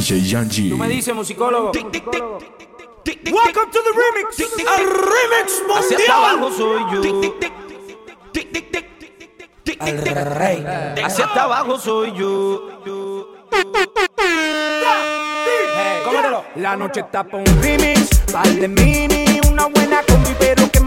DJ Yanji. Tú me dices, musicólogo. Tic, tic, tic, Welcome to the remix. El remix mundial. Hacia abajo soy yo. El rey. Hacia abajo soy yo. La noche está pa' un remix, par de mini, una buena combi, pero que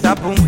Tá bom.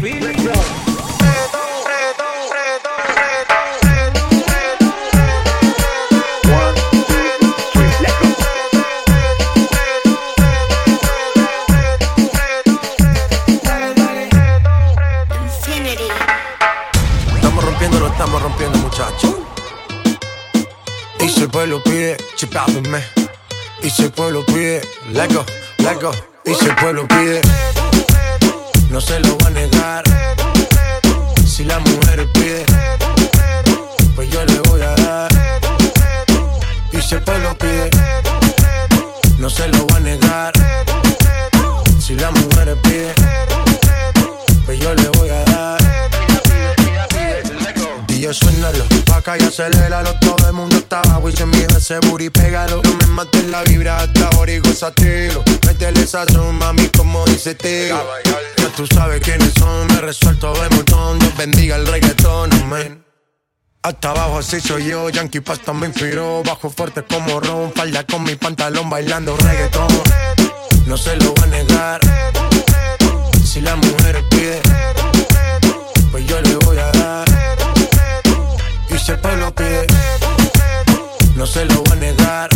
así soy yo, Yankee Pasta me inspiró. Bajo fuerte como Ron, falda con mi pantalón bailando reggaetón. No se lo va a negar. Si la mujer pide, pues yo le voy a dar. Y si el pueblo pide, no se lo va a negar.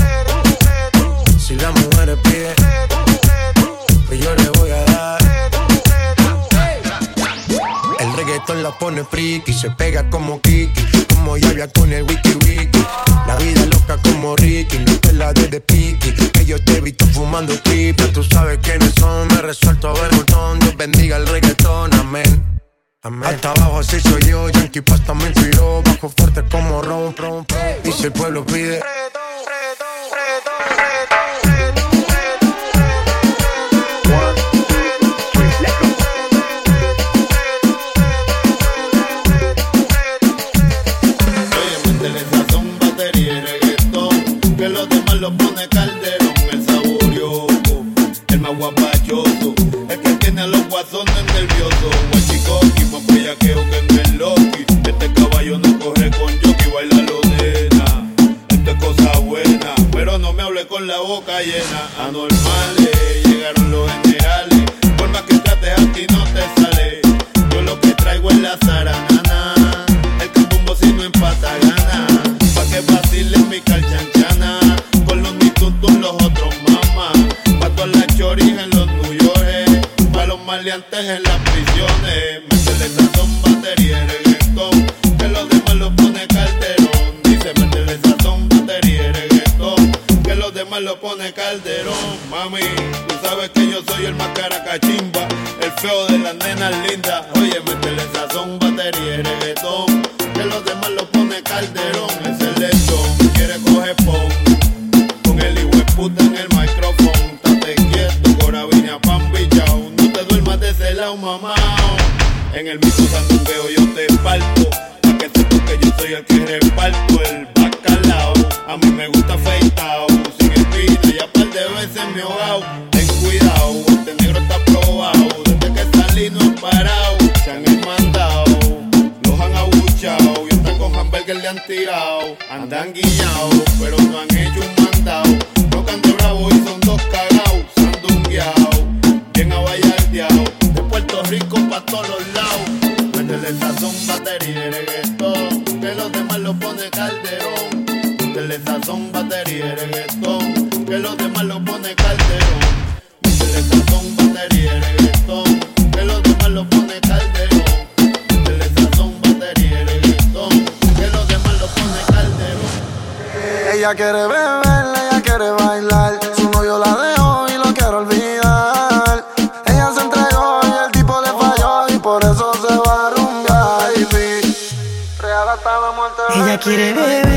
Si la mujer pide, pues yo le voy a dar. El reggaetón la pone friki, se pega como que con el wiki wiki. La vida loca como Ricky, no te la de Piki. Que yo te he visto fumando pipa. Tú sabes que quiénes son, me resuelto a ver botón. Dios bendiga el reggaetón, amén. Amén. Hasta abajo así soy yo, Yankee Pasta me inspiró, bajo fuerte como ron, ron, ron. Y si el pueblo pide, la boca llena. Anormales, llegaron los generales. Por más que trates aquí no te sale. Yo lo que traigo es la zaranana. El cambumbo si no empata gana. Pa' que vacile mi calchanchana. Con los mitutos los otros mamá. Pa' todas las choris en los New York. Pa' los maleantes en las prisiones. Demás lo pone calderón. Mami, tú sabes que yo soy el más caracachimba. El feo de las nenas lindas. Oye, métele sazón, batería y reggaetón. Que los demás lo pone calderón. Es el lechón, quiere coger pon. Con el hijo puta en el micrófono. Estate quieto, corabina, pan bichao. No te duermas de ese lado, mamá. En el mismo sandungueo yo te parto. Pa' que sepas que yo soy el que reparto el bacalao. A mí me gusta afeitado, sin espina. Y a par de veces me he ahogado. Ten cuidado, este negro está probado. Desde que salí no he parado. Se han mandado, los han abuchado. Y hasta con hamburger le han tirado. Andan guillados, pero no han hecho un mandado. No cante bravo y son dos cagados. Sandungueados, bien abayardeado. De Puerto Rico pa' todos los lados. Métele sazón, batería y reggaetón. Que los demás lo pone calderón. Métele sazón, batería y reggaetón. Que los demás lo pone calderón. Métele sazón, batería y reggaetón. Que los demás lo pone calderón. Métele sazón, batería y reggaetón. Que los demás lo pone calderón. Ella quiere beber, ella quiere bailar. Su novio la dejó y lo quiere olvidar. Ella se entregó y el tipo le falló y por eso se va a rumbear. Baby, real hasta la muerte. Ella quiere beber,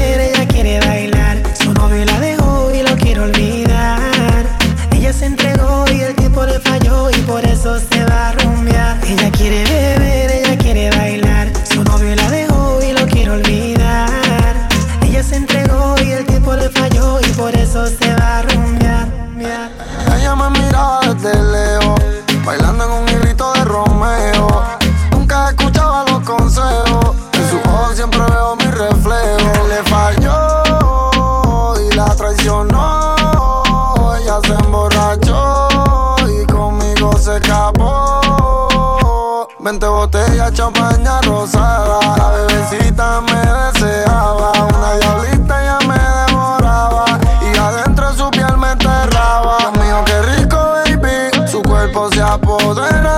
20 botellas, champaña rosada. La bebecita me deseaba, una diablita ya me devoraba. Y adentro su piel me enterraba. Mío, qué rico, baby. Su cuerpo se apodera.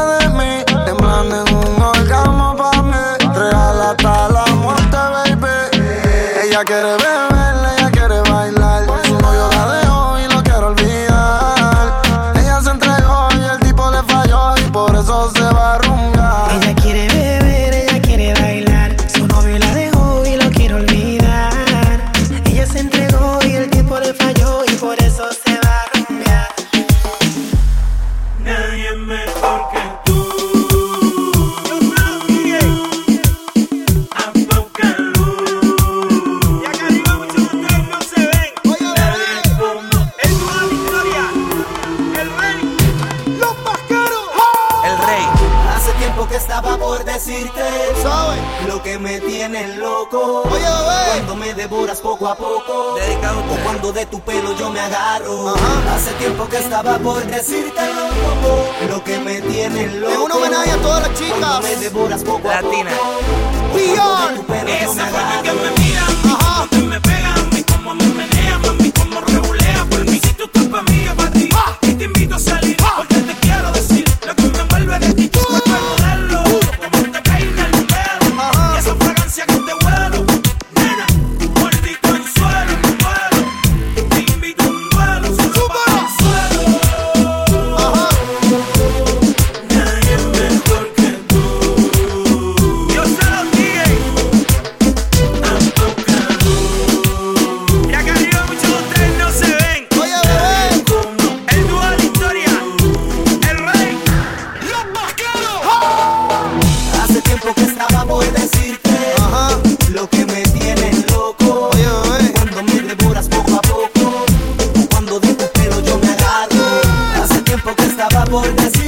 bordes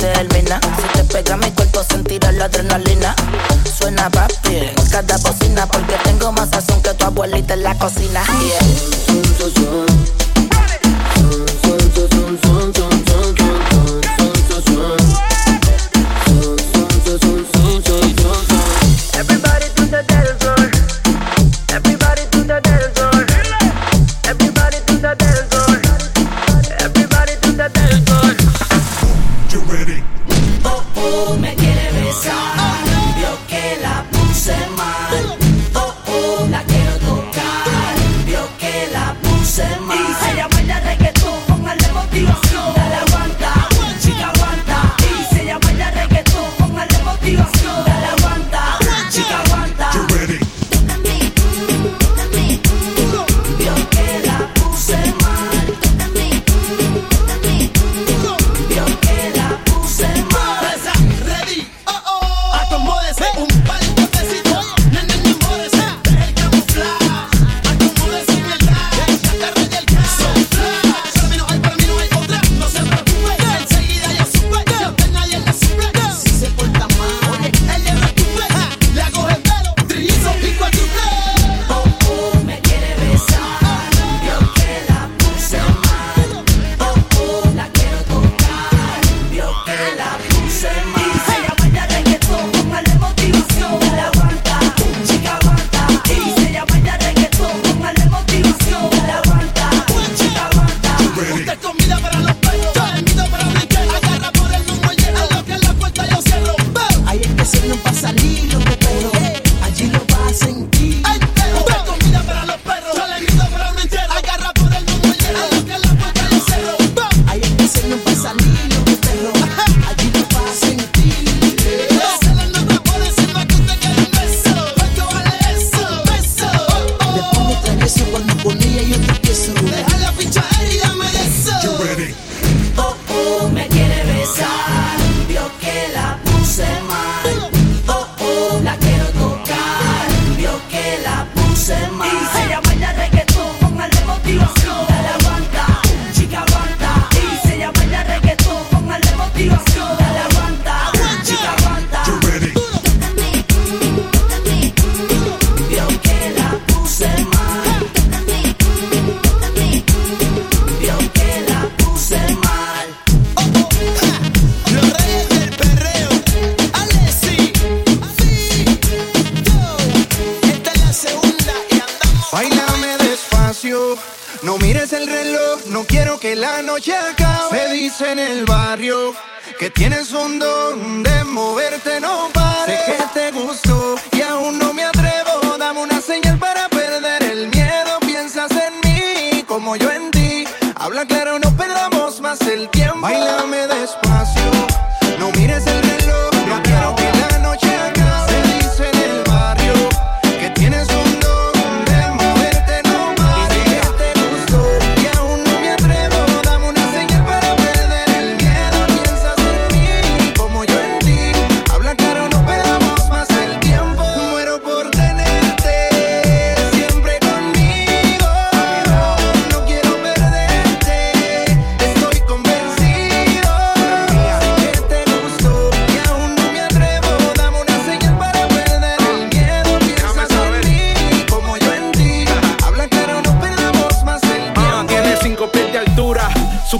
Si te pega mi cuerpo sentirás la adrenalina. Suena papi en cada bocina porque tengo más sazón que tu abuelita en la cocina. me.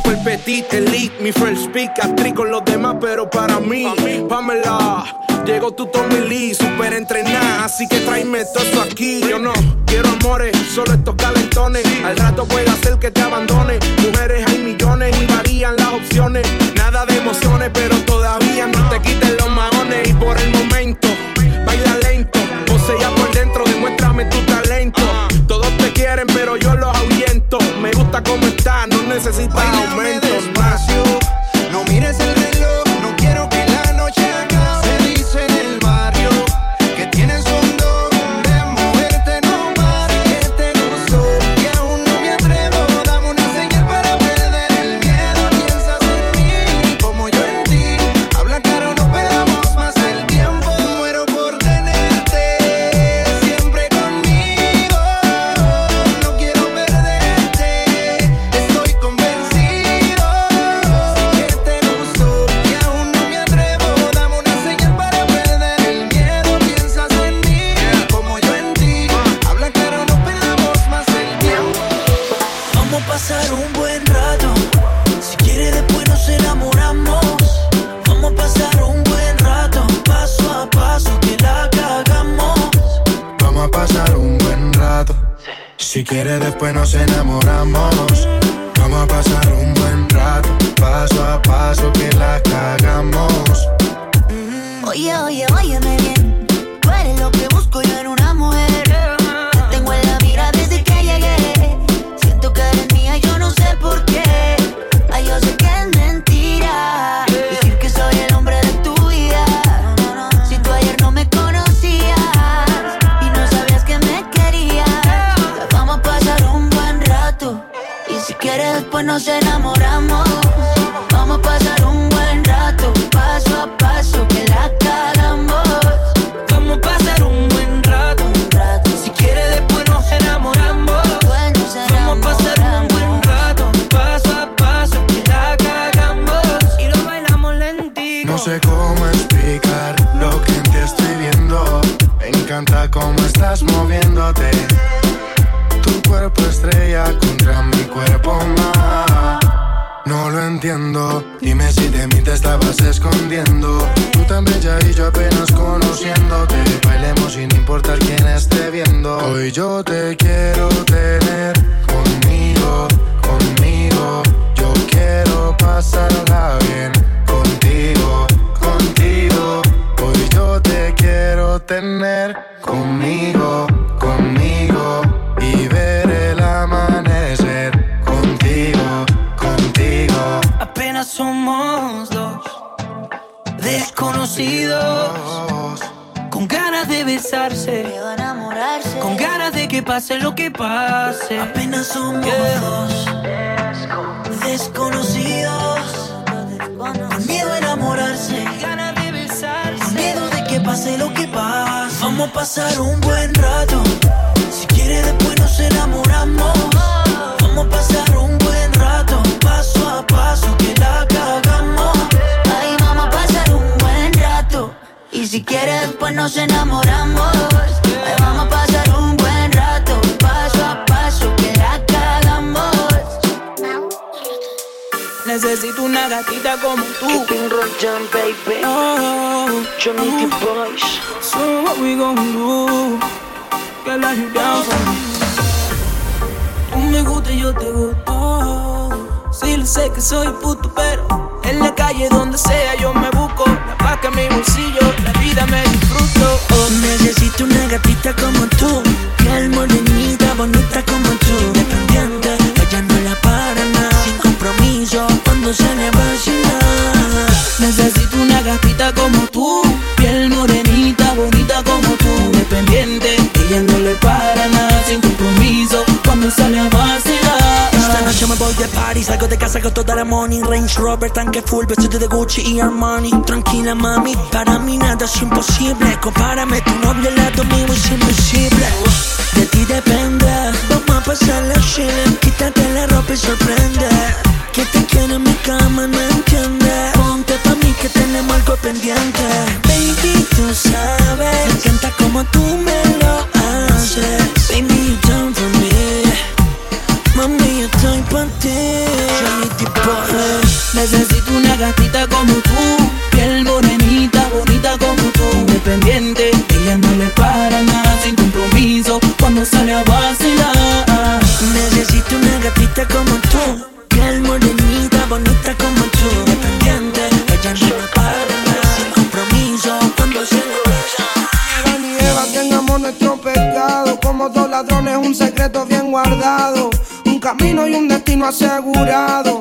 Super petit, elite, mi first speak, actriz con los demás, pero para mí, Pamela, llegó tu Tommy Lee, super entrenada, así que tráeme todo eso aquí. Yo no quiero amores, solo estos calentones, al rato puede hacer que te abandone. Mujeres hay millones y varían las opciones, nada de emociones, pero todavía no te quiten Bailame aumento. Quieres después nos enamoramos. Quieres, después nos enamoramos. Vamos a pasar un buen rato, paso a paso que la cagamos. Vamos a pasar un buen rato. Si quiere después nos enamoramos. Vamos a pasar un buen rato. Paso a paso que la cagamos. Y lo bailamos lentito. No sé cómo explicar lo que en ti estoy viendo. Me encanta cómo estás moviéndote. Dime si de mí te estabas escondiendo. Tú tan bella y yo apenas conociéndote. Bailemos sin importar quién esté viendo. Hoy yo te quiero tener pase lo que pase. Apenas somos dos desconocidos. Con miedo a enamorarse. Ganas de besarse. Con miedo de que pase lo que pase. Vamos a pasar un buen rato. Si quiere después nos enamoramos. Vamos a pasar un buen rato. Paso a paso que la cagamos. Ay, vamos a pasar un buen rato. Y si quieres, después nos enamoramos. Necesito una gatita como tú. baby. Oh, Johnny Boys. So what we gonna do? Girl, are you down for me? Tú me gusta y yo te gusto. tranquilo, sé que soy puto, pero en la calle donde sea yo me busco. La vaca en mi bolsillo, la vida me disfruto. Oh, necesito una gatita como tú, piel morenita, bonita como tú, le para nada, sin compromiso, cuando sale a vacilar. Esta noche me voy de party, salgo de casa con toda la money. Range Rover, tanque full, vestido de Gucci y Armani. Tranquila mami, para mí nada es imposible. Compárame, tu novio al lado mío es invisible. De ti depende, vamos a pasar la chile Quítate la ropa y sorprende Que te quiero en mi cama, no entiende. Ponte pa' mí que tenemos algo pendiente. Baby, tú sabes Me encanta como tú me lo haces. Baby, you done for me. Mami, yo estoy pa' ti. Yo ni tipo Necesito una gatita como tú, piel morenita, bonita como tú, independiente. Ella no le para nada, sin compromiso, cuando sale a vacilar. Necesito una gatita como tú Piel morenita, bonita como tú Independiente, ella no me para Sin compromiso, cuando se Adán y Eva tengamos nuestro pecado Como dos ladrones un secreto bien guardado Un camino y un destino asegurado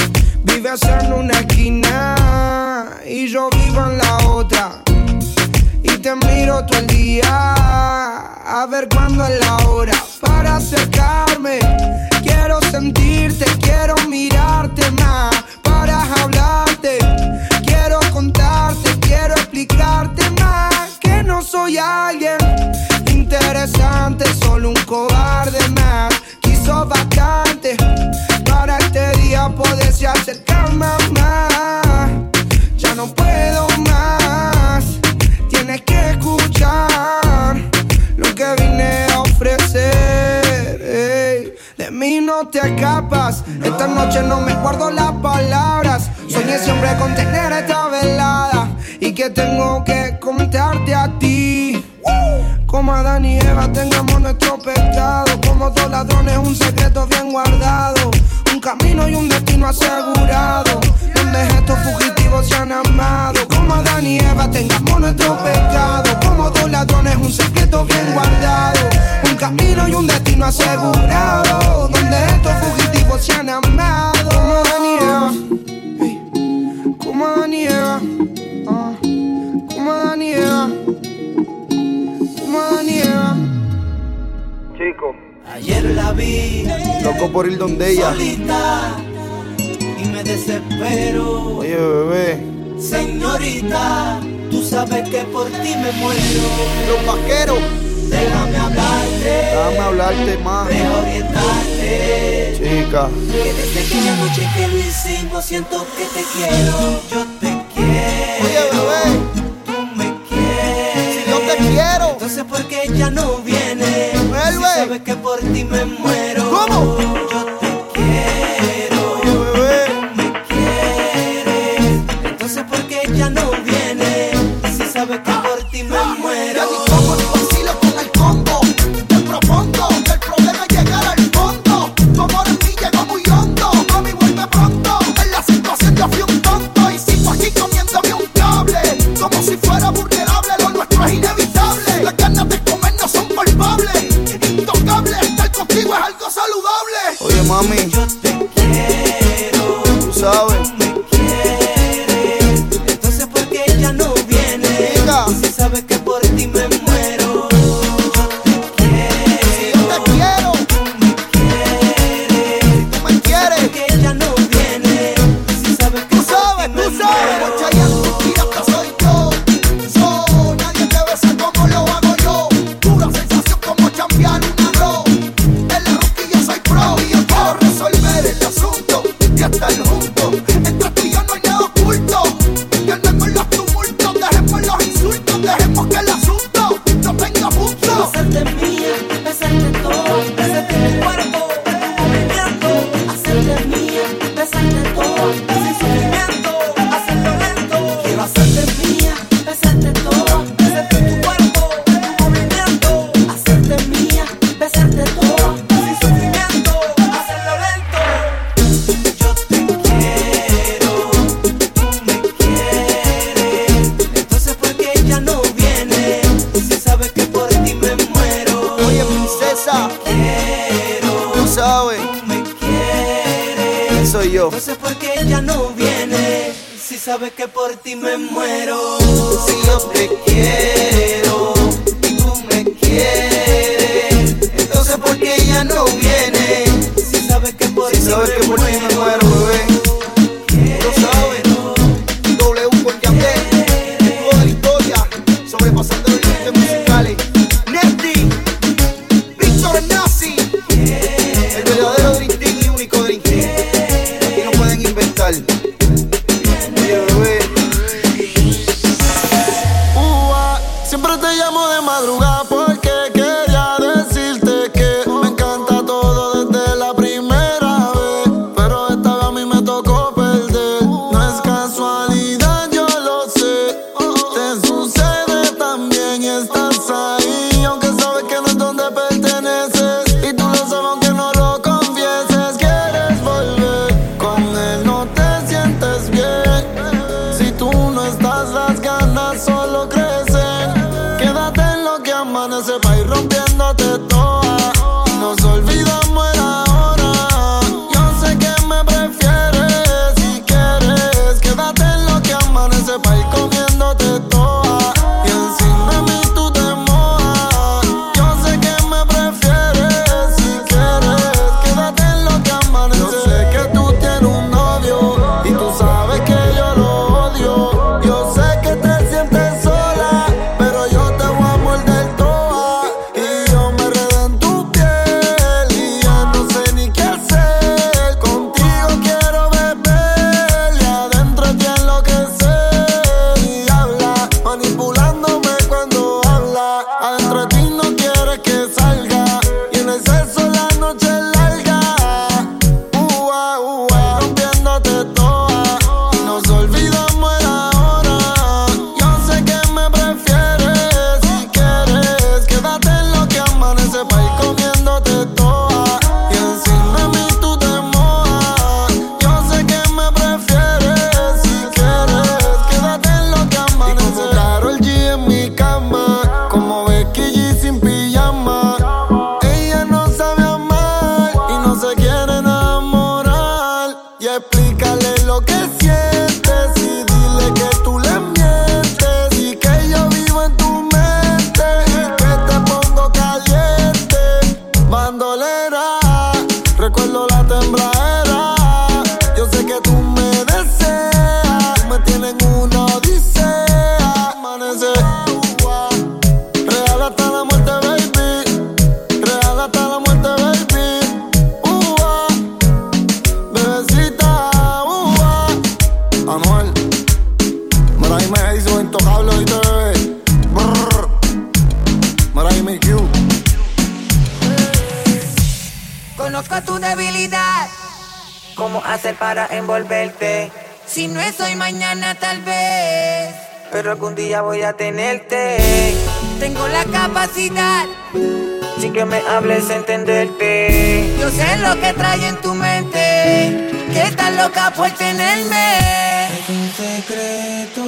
el día a ver cuándo es la hora Para acercarme, quiero sentirte, quiero mirarte más Para hablarte, quiero contarte, quiero explicarte más Que no soy alguien interesante, solo un cobarde más. Quiso bastante para este día poderse acercar más te escapas, esta noche no me guardo las palabras. Soñé siempre con tener esta velada y que tengo que contarte a ti. Como Adán y Eva tengamos nuestro pecado. Como dos ladrones un secreto bien guardado. Un camino y un destino asegurado. Donde estos fugitivos se han amado. Como Adán y Eva tengamos nuestro pecado dos ladrones un secreto bien guardado Un camino y un destino asegurado Donde estos fugitivos se han amado Como Ey. Como Ah. Como Eva como Eva. Chico. Ayer la vi. Loco por ir donde ella. Solita. Y me desespero. Oye, bebé. Señorita, tú sabes que por ti me muero. Los vaqueros. Déjame hablarte. Déjame hablarte más. Deja orientarte. Chica. Que desde aquella noche que lo hicimos siento que te quiero. Yo te quiero. Oye, bebé. Tú me quieres. Si yo te quiero. Entonces, ¿por qué ella no viene? Vuelve. Si sabes que por ti me muero. ¿Cómo? Yo sabes que ponen seguro día voy a tenerte. Tengo la capacidad. sin que me hables entenderte. Yo sé lo que trae en tu mente. Que estás loca por tenerme. Es un secreto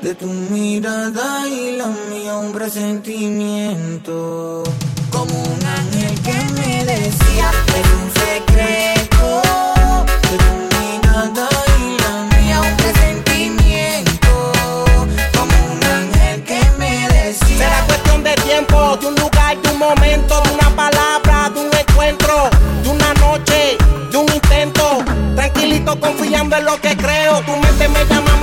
de tu mirada y la mía un presentimiento. Como un ángel que me decía, es un secreto de tu confiando en lo que creo. Tu mente me llama,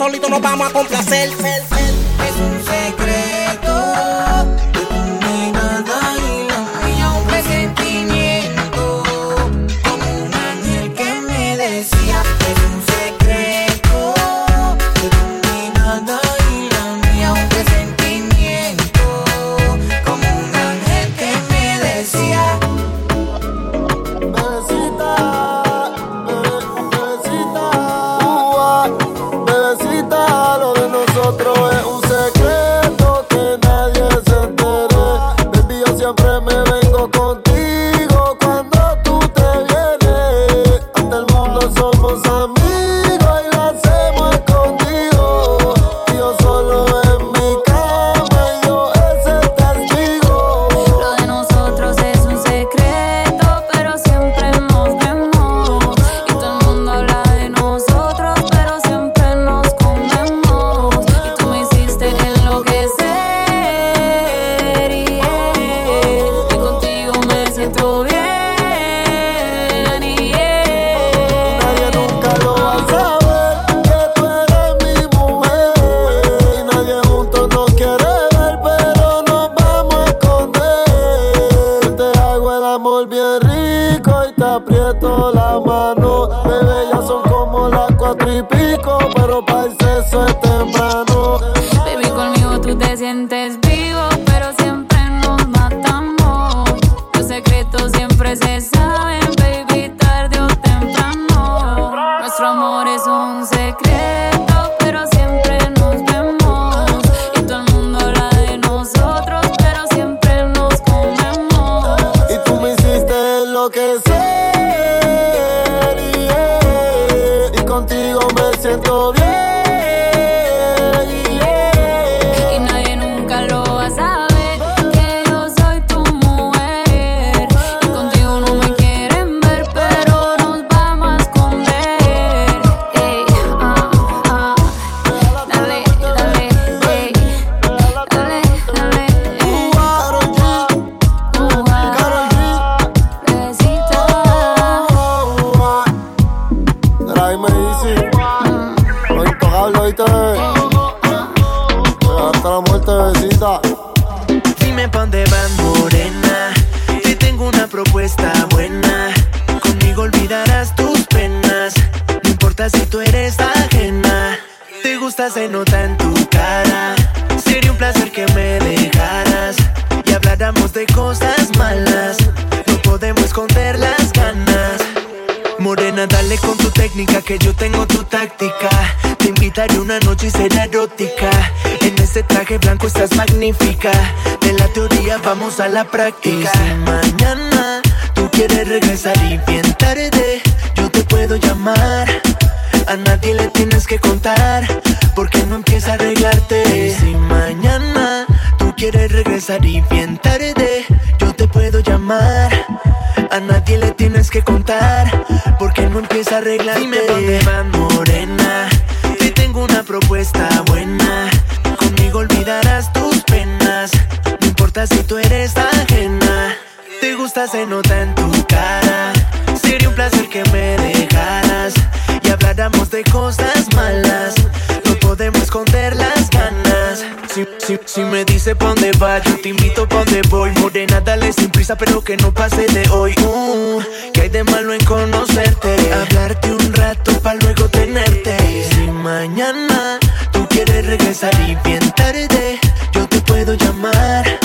Solito nos vamos a complacer. Morena, dale con tu técnica que yo tengo tu táctica. Te invitaré una noche y será erótica. En ese traje blanco estás magnífica. De la teoría vamos a la práctica. Y si mañana tú quieres regresar y bien tarde, yo te puedo llamar. A nadie le tienes que contar, porque no empieza a arreglarte. Y si mañana tú quieres regresar y bien tarde, yo te puedo llamar. A nadie le tienes que contar, porque no empieza a arreglarte. Dime dónde van, morena. Te tengo una propuesta buena. Conmigo olvidarás tus penas. No importa si tú eres ajena. Te gusta, se nota en tu cara. Sería un placer que me dejaras y habláramos de cosas malas. No podemos esconder las ganas. Si, si, me dice pa' dónde va, yo te invito pa' dónde voy. Morena, dale sin prisa, pero que no pase de hoy. Uh, que hay de malo en conocerte. Hablarte un rato pa' luego tenerte. Y si mañana tú quieres regresar y bien tarde, yo te puedo llamar.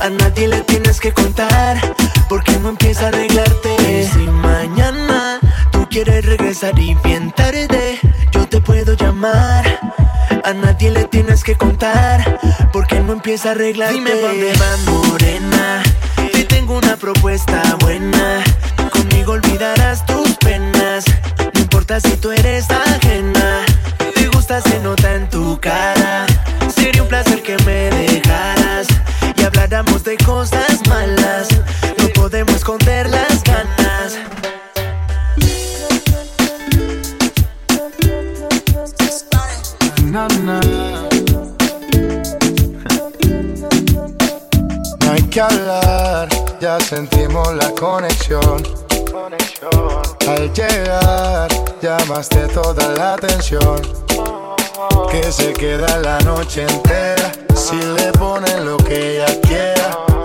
A nadie le tienes que contar, porque no empieza a arreglarte. Y si mañana tú quieres regresar y bien tarde, yo te puedo llamar. A nadie le tienes que contar, porque no empieza a arreglarte. Dime dónde van, morena. Te tengo una propuesta buena. Conmigo olvidarás tus penas. No importa si tú eres ajena. Te gusta, se nota en tu cara. No hay que hablar, ya sentimos la conexión. Al llegar, llamaste toda la atención. Que se queda la noche entera si le ponen lo que ella quiera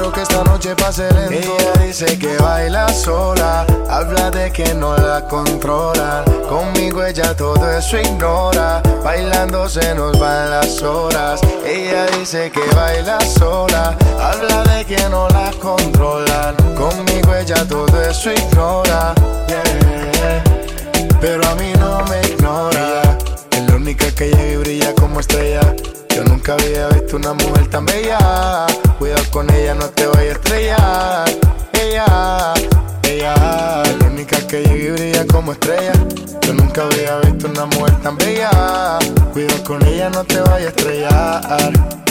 Quiero que esta noche pase lento. Ella dice que baila sola Habla de que no la controlan Conmigo ella todo eso ignora Bailando se nos van las horas. Ella dice que baila sola Habla de que no la controlan Conmigo ella todo eso ignora yeah. Pero a mí no me ignora. Es la única que llega y brilla como estrella. Yo nunca había visto una mujer tan bella. Cuidado con ella, no te vayas a estrellar. Ella, ella, la única que llega y brilla como estrella. Yo nunca había visto una mujer tan bella. Cuidado con ella, no te vayas a estrellar.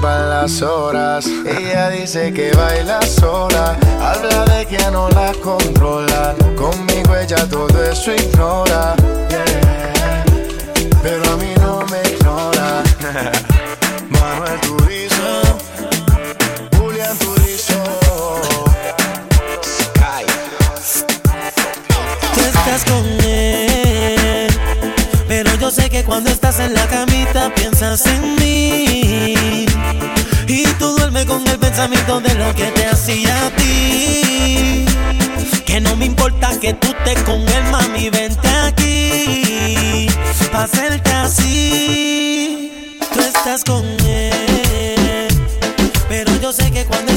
van las horas. Ella dice que baila sola. Habla de que no la controlan. Conmigo ella todo eso ignora. yeah. Pero a mí no me ignora. Manuel Turizo. Julián Turizo. Sky. Tú estás con él, pero yo sé que cuando estás en la camita piensas en mí. Con el pensamiento de lo que te hacía a ti. Que no me importa que tú estés con él, mami, vente aquí. Pa' hacerte así. Tú estás con él, pero yo sé que cuando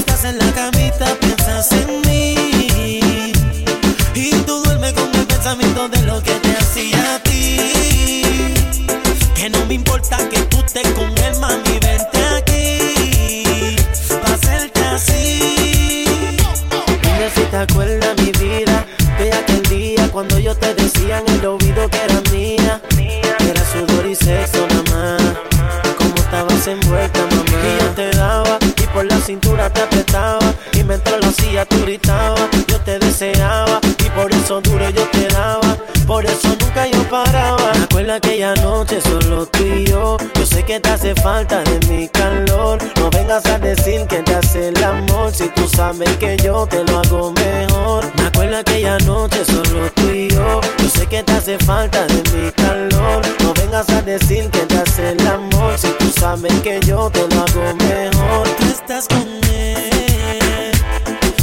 solo tú y yo. Yo sé que te hace falta de mi calor. No vengas a decir que te hace el amor. Si tú sabes que yo te lo hago mejor. Me acuerdo aquella noche solo tú y yo. Yo sé que te hace falta de mi calor. No vengas a decir que te hace el amor. Si tú sabes que yo te lo hago mejor. Tú estás con él.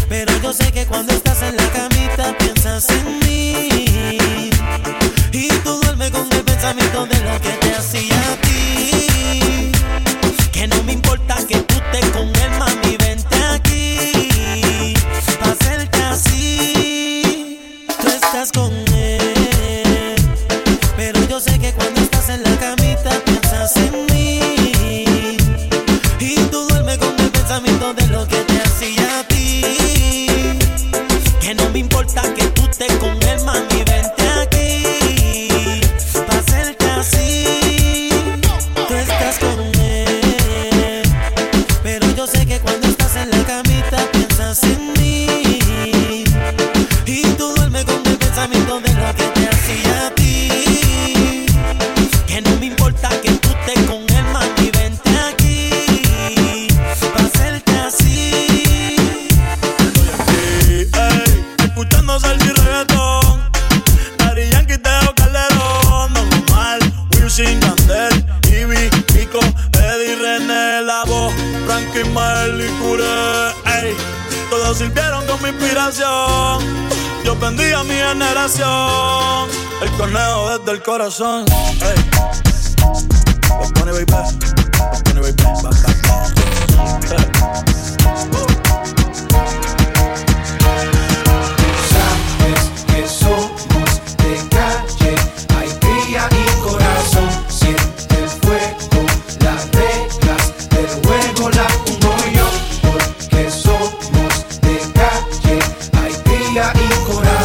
Pero yo sé que cuando estás en la camita piensas en mí.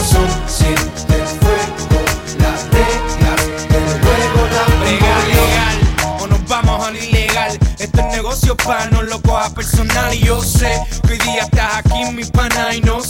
corazón siente fuego, las reglas del juego la legal, legal, o nos vamos al ilegal. Este es negocio pa' no lo coja personal y yo sé que hoy día estás aquí mi pana y no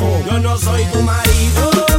Yo no soy tu marido.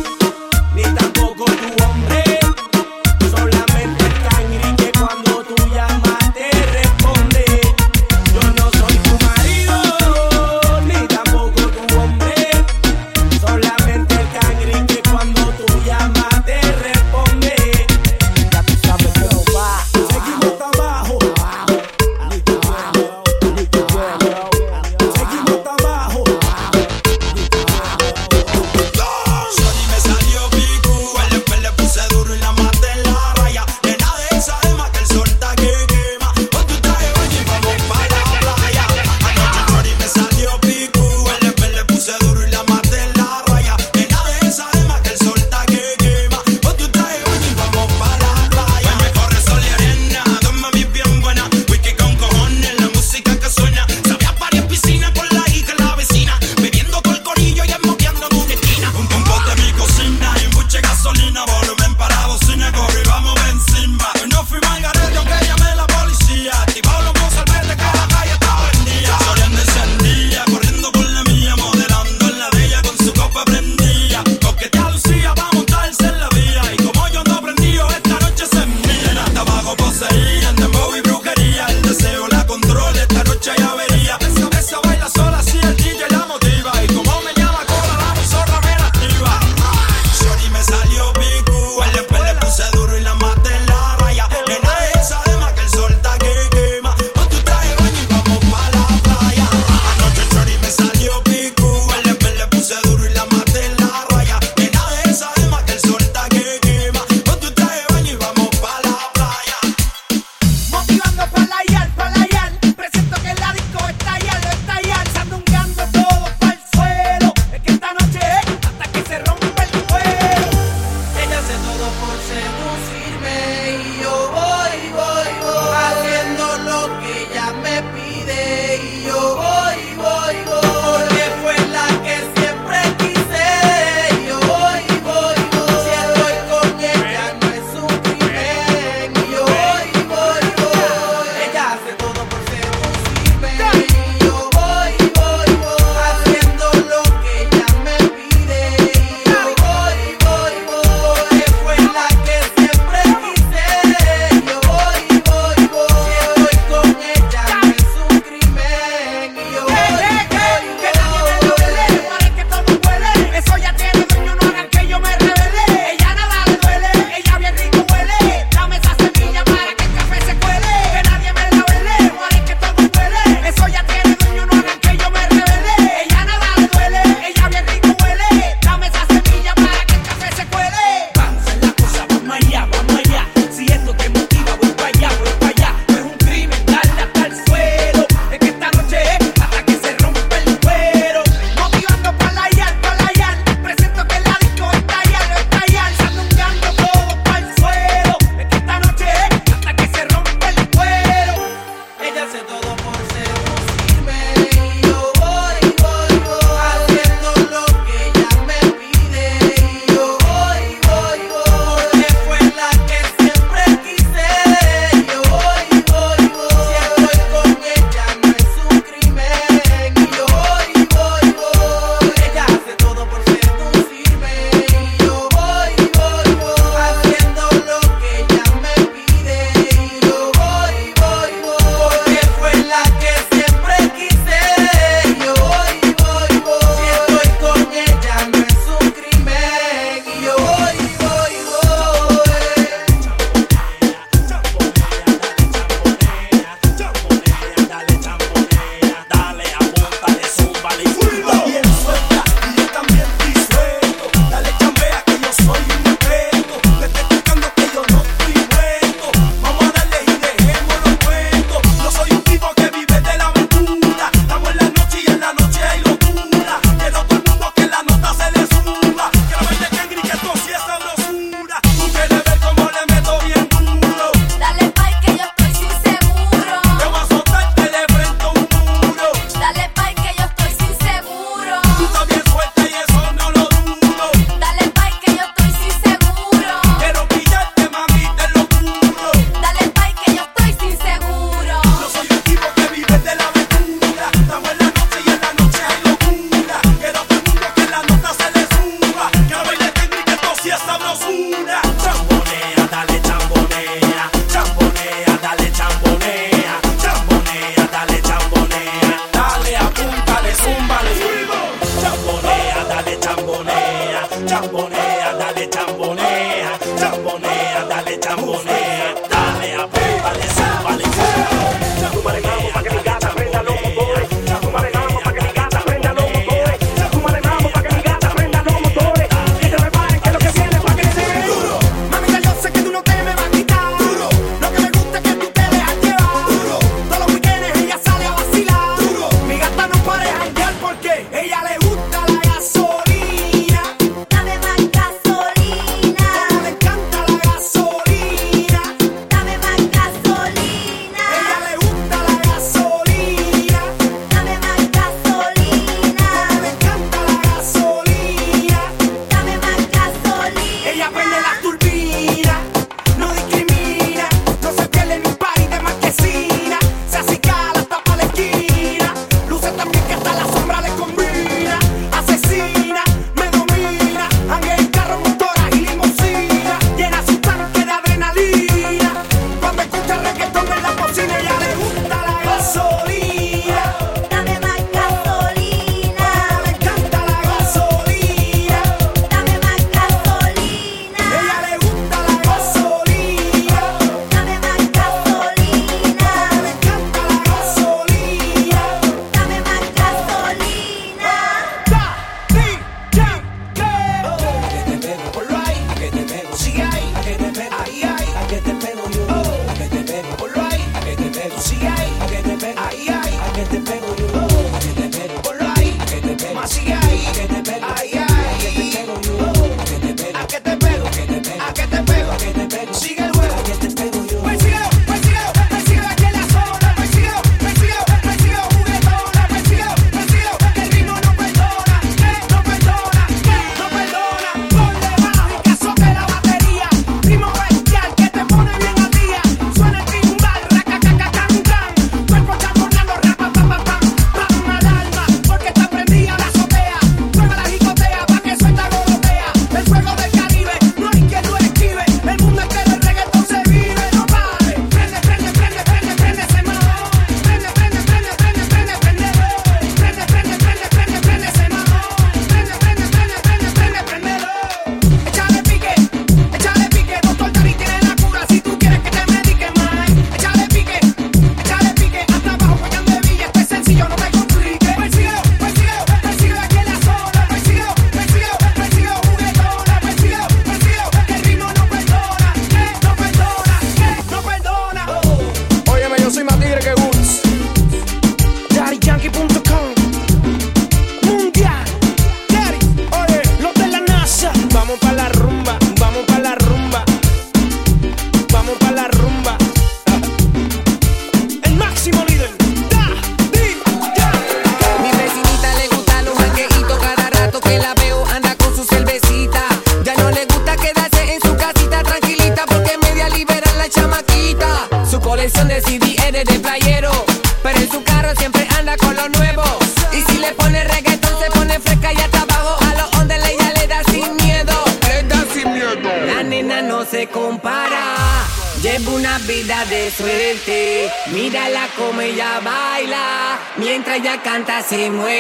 Se mueve.